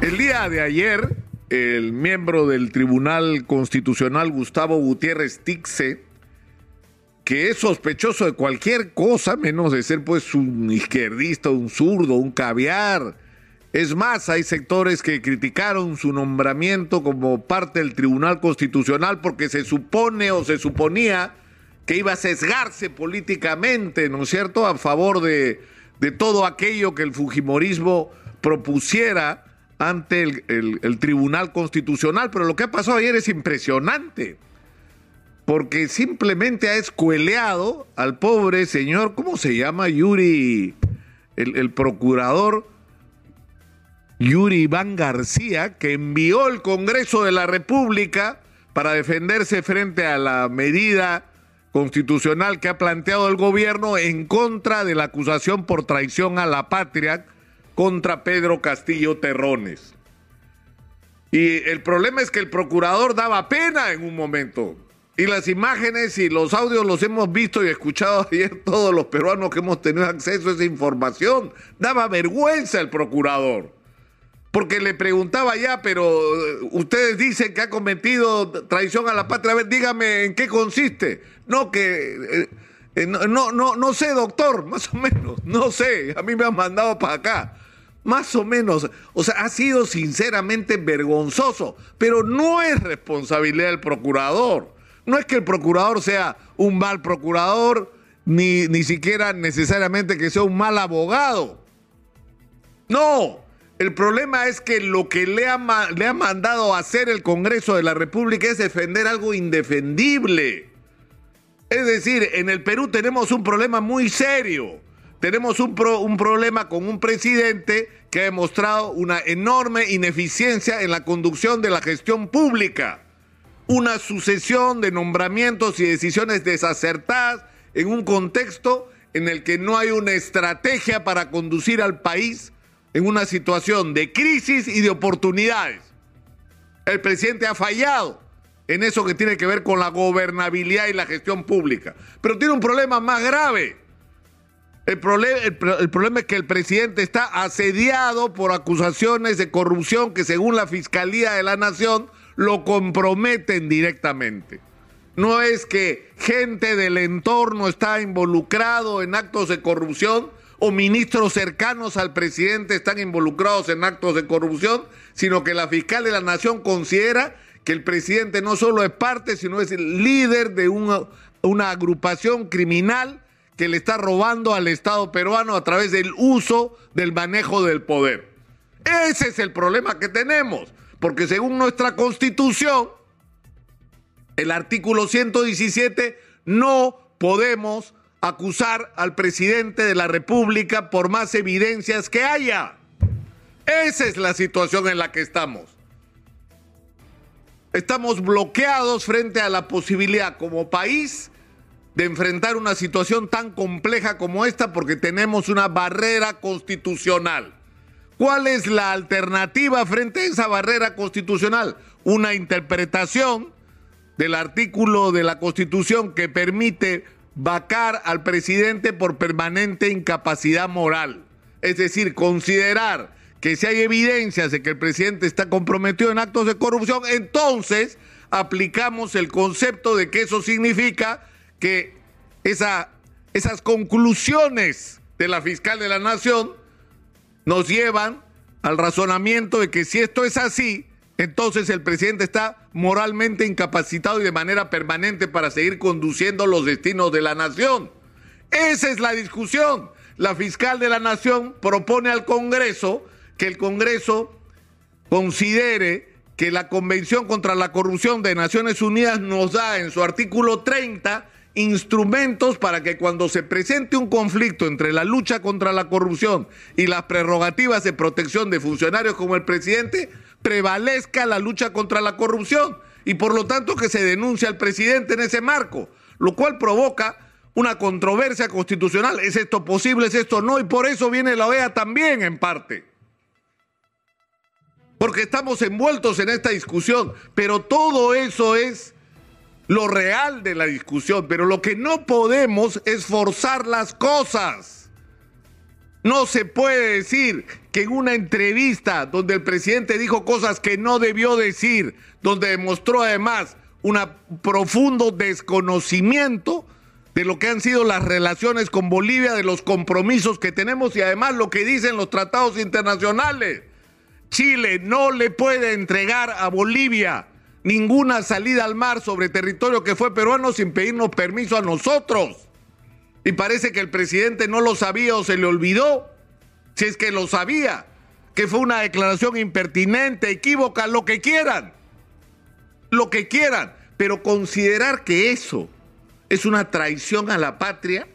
El día de ayer, el miembro del Tribunal Constitucional Gustavo Gutiérrez Tixe, que es sospechoso de cualquier cosa menos de ser pues un izquierdista, un zurdo, un caviar. Es más, hay sectores que criticaron su nombramiento como parte del Tribunal Constitucional porque se supone o se suponía que iba a sesgarse políticamente, ¿no es cierto?, a favor de, de todo aquello que el Fujimorismo propusiera ante el, Tribunal Constitucional, pero lo que ha pasado ayer es impresionante, porque simplemente ha escueleado al pobre señor, ¿cómo se llama? Yuri, el, el procurador Yuri Iván García, que envió el Congreso de la República para defenderse frente a la medida constitucional que ha planteado el gobierno en contra de la acusación por traición a la patria contra Pedro Castillo Terrones. Y el problema es que el procurador daba pena en un momento. Y las imágenes y los audios los hemos visto y escuchado ayer todos los peruanos que hemos tenido acceso a esa información. Daba vergüenza el procurador. Porque le preguntaba ya, pero eh, ustedes dicen que ha cometido traición a la patria. A ver, dígame en qué consiste. No, que eh, eh, no, no, no sé, doctor, más o menos. No sé. A mí me han mandado para acá. Más o menos, o sea, ha sido sinceramente vergonzoso, pero no es responsabilidad del procurador. No es que el procurador sea un mal procurador, ni, ni siquiera necesariamente que sea un mal abogado. No, el problema es que lo que le ha, le ha mandado a hacer el Congreso de la República es defender algo indefendible. Es decir, en el Perú tenemos un problema muy serio tenemos un, problema con un presidente que ha demostrado una enorme ineficiencia en la conducción de la gestión pública. Una sucesión de nombramientos y decisiones desacertadas en un contexto en el que no hay una estrategia para conducir al país en una situación de crisis y de oportunidades. El presidente ha fallado en eso que tiene que ver con la gobernabilidad y la gestión pública. Pero tiene un problema más grave el, problema es que el presidente está asediado por acusaciones de corrupción que según la Fiscalía de la Nación lo comprometen directamente. No es que gente del entorno está involucrado en actos de corrupción o ministros cercanos al presidente están involucrados en actos de corrupción, sino que la fiscal de la nación considera que el presidente no solo es parte, sino es el líder de una, una agrupación criminal que le está robando al Estado peruano a través del uso del manejo del poder. Ese es el problema que tenemos, porque según nuestra constitución, el artículo 117, no podemos acusar al presidente de la República por más evidencias que haya. Esa es la situación en la que estamos. Estamos bloqueados frente a la posibilidad como país de enfrentar una situación tan compleja como esta porque tenemos una barrera constitucional. ¿Cuál es la alternativa frente a esa barrera constitucional? Una interpretación del artículo de la Constitución que permite vacar al presidente por permanente incapacidad moral. Es decir, considerar que si hay evidencias de que el presidente está comprometido en actos de corrupción, entonces aplicamos el concepto de que eso significa que esa, esas conclusiones de la fiscal de la Nación nos llevan al razonamiento de que si esto es así, entonces el presidente está moralmente incapacitado y de manera permanente para seguir conduciendo los destinos de la nación. Esa es la discusión. La fiscal de la nación propone al Congreso que el Congreso considere que la Convención contra la Corrupción de Naciones Unidas nos da en su artículo 30 instrumentos para que cuando se presente un conflicto entre la lucha contra la corrupción y las prerrogativas de protección de funcionarios como el presidente, prevalezca la lucha contra la corrupción y por lo tanto que se denuncie al presidente en ese marco, lo cual provoca una controversia constitucional. ¿Es esto posible? ¿Es esto no? Y por eso viene la OEA también en parte. Porque estamos envueltos en esta discusión, pero todo eso es lo real de la discusión, pero lo que no podemos es forzar las cosas. No se puede decir que en una entrevista donde el presidente dijo cosas que no debió decir, donde demostró además un profundo desconocimiento de lo que han sido las relaciones con Bolivia, de los compromisos que tenemos y además lo que dicen los tratados internacionales. Chile no le puede entregar a Bolivia ninguna salida al mar sobre territorio que fue peruano sin pedirnos permiso a nosotros. Y parece que el presidente no lo sabía o se le olvidó, si es que lo sabía, que fue una declaración impertinente, equívoca, lo que quieran, lo que quieran, pero considerar que eso es una traición a la patria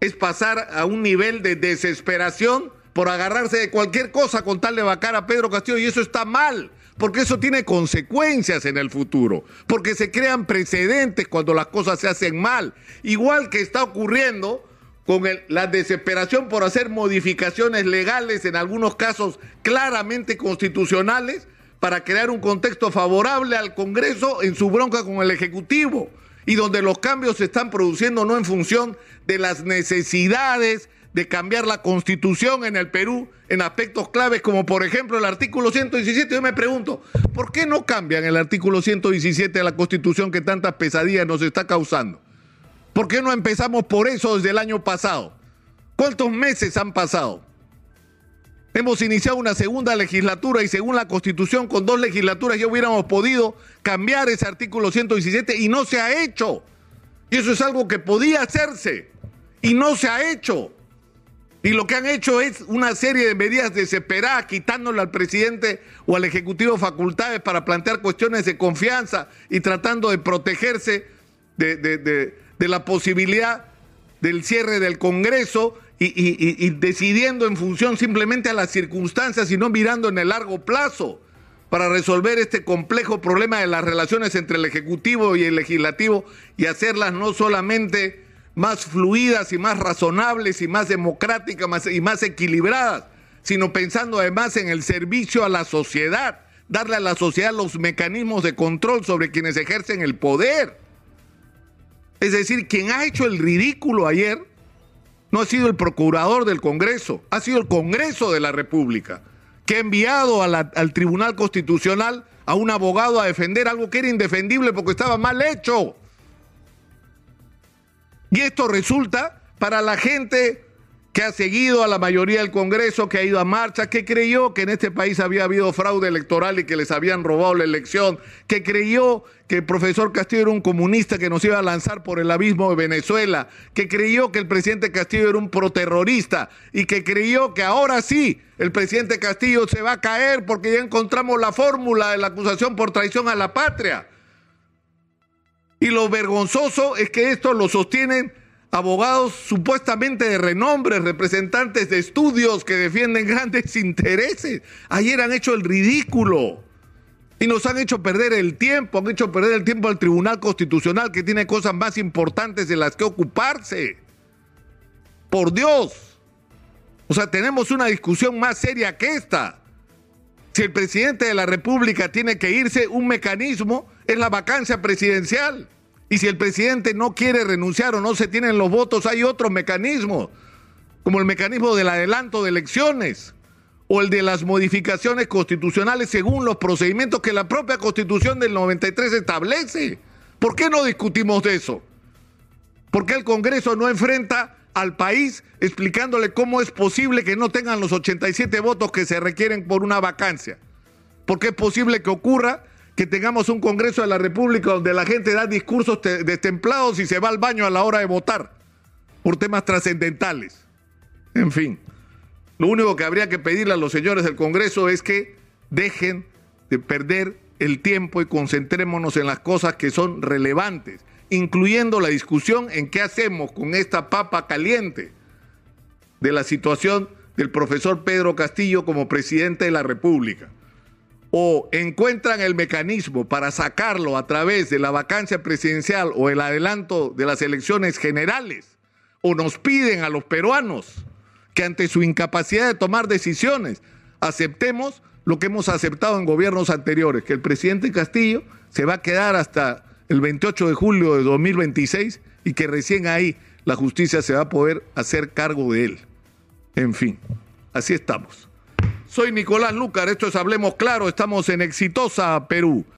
es pasar a un nivel de desesperación por agarrarse de cualquier cosa con tal de vacar a Pedro Castillo y eso está mal porque eso tiene consecuencias en el futuro, porque se crean precedentes cuando las cosas se hacen mal, igual que está ocurriendo con la desesperación por hacer modificaciones legales, en algunos casos claramente constitucionales, para crear un contexto favorable al Congreso en su bronca con el Ejecutivo, y donde los cambios se están produciendo no en función de las necesidades de cambiar la constitución en el Perú en aspectos claves como por ejemplo el artículo 117. Yo me pregunto, ¿por qué no cambian el artículo 117 de la constitución que tantas pesadillas nos está causando? ¿Por qué no empezamos por eso desde el año pasado? ¿Cuántos meses han pasado? Hemos iniciado una segunda legislatura y según la constitución con dos legislaturas ya hubiéramos podido cambiar ese artículo 117 y no se ha hecho. Y eso es algo que podía hacerse y no se ha hecho. Y lo que han hecho es una serie de medidas desesperadas, quitándole al presidente o al Ejecutivo facultades para plantear cuestiones de confianza y tratando de protegerse de, la posibilidad del cierre del Congreso y, y, decidiendo en función simplemente a las circunstancias y no mirando en el largo plazo para resolver este complejo problema de las relaciones entre el Ejecutivo y el Legislativo y hacerlas no solamente más fluidas y más razonables y más democráticas y más equilibradas, sino pensando además en el servicio a la sociedad, darle a la sociedad los mecanismos de control sobre quienes ejercen el poder. Es decir, quien ha hecho el ridículo ayer no ha sido el procurador del Congreso, ha sido el Congreso de la República, que ha enviado al Tribunal Constitucional a un abogado a defender algo que era indefendible porque estaba mal hecho. Y esto resulta para la gente que ha seguido a la mayoría del Congreso, que ha ido a marcha, que creyó que en este país había habido fraude electoral y que les habían robado la elección, que creyó que el profesor Castillo era un comunista que nos iba a lanzar por el abismo de Venezuela, que creyó que el presidente Castillo era un proterrorista y que creyó que ahora sí el presidente Castillo se va a caer porque ya encontramos la fórmula de la acusación por traición a la patria. Y lo vergonzoso es que esto lo sostienen abogados supuestamente de renombre, representantes de estudios que defienden grandes intereses. Ayer han hecho el ridículo y nos han hecho perder el tiempo, han hecho perder el tiempo al Tribunal Constitucional que tiene cosas más importantes de las que ocuparse. Por Dios. O sea, tenemos una discusión más seria que esta. Si el presidente de la República tiene que irse, un mecanismo es la vacancia presidencial. Y si el presidente no quiere renunciar o no se tienen los votos, hay otro mecanismo, como el mecanismo del adelanto de elecciones o el de las modificaciones constitucionales según los procedimientos que la propia constitución del 93 establece. ¿Por qué no discutimos de eso? ¿Por qué el Congreso no enfrenta al país explicándole cómo es posible que no tengan los 87 votos que se requieren por una vacancia? ¿Por qué es posible que ocurra que tengamos un Congreso de la República donde la gente da discursos destemplados y se va al baño a la hora de votar por temas trascendentales. En fin, lo único que habría que pedirle a los señores del Congreso es que dejen de perder el tiempo y concentrémonos en las cosas que son relevantes, incluyendo la discusión en qué hacemos con esta papa caliente de la situación del profesor Pedro Castillo como presidente de la República o encuentran el mecanismo para sacarlo a través de la vacancia presidencial o el adelanto de las elecciones generales, o nos piden a los peruanos que ante su incapacidad de tomar decisiones aceptemos lo que hemos aceptado en gobiernos anteriores, que el presidente Castillo se va a quedar hasta el 28 de julio de 2026 y que recién ahí la justicia se va a poder hacer cargo de él. En fin, así estamos. Soy Nicolás Lucar, esto es Hablemos Claro, estamos en Exitosa Perú.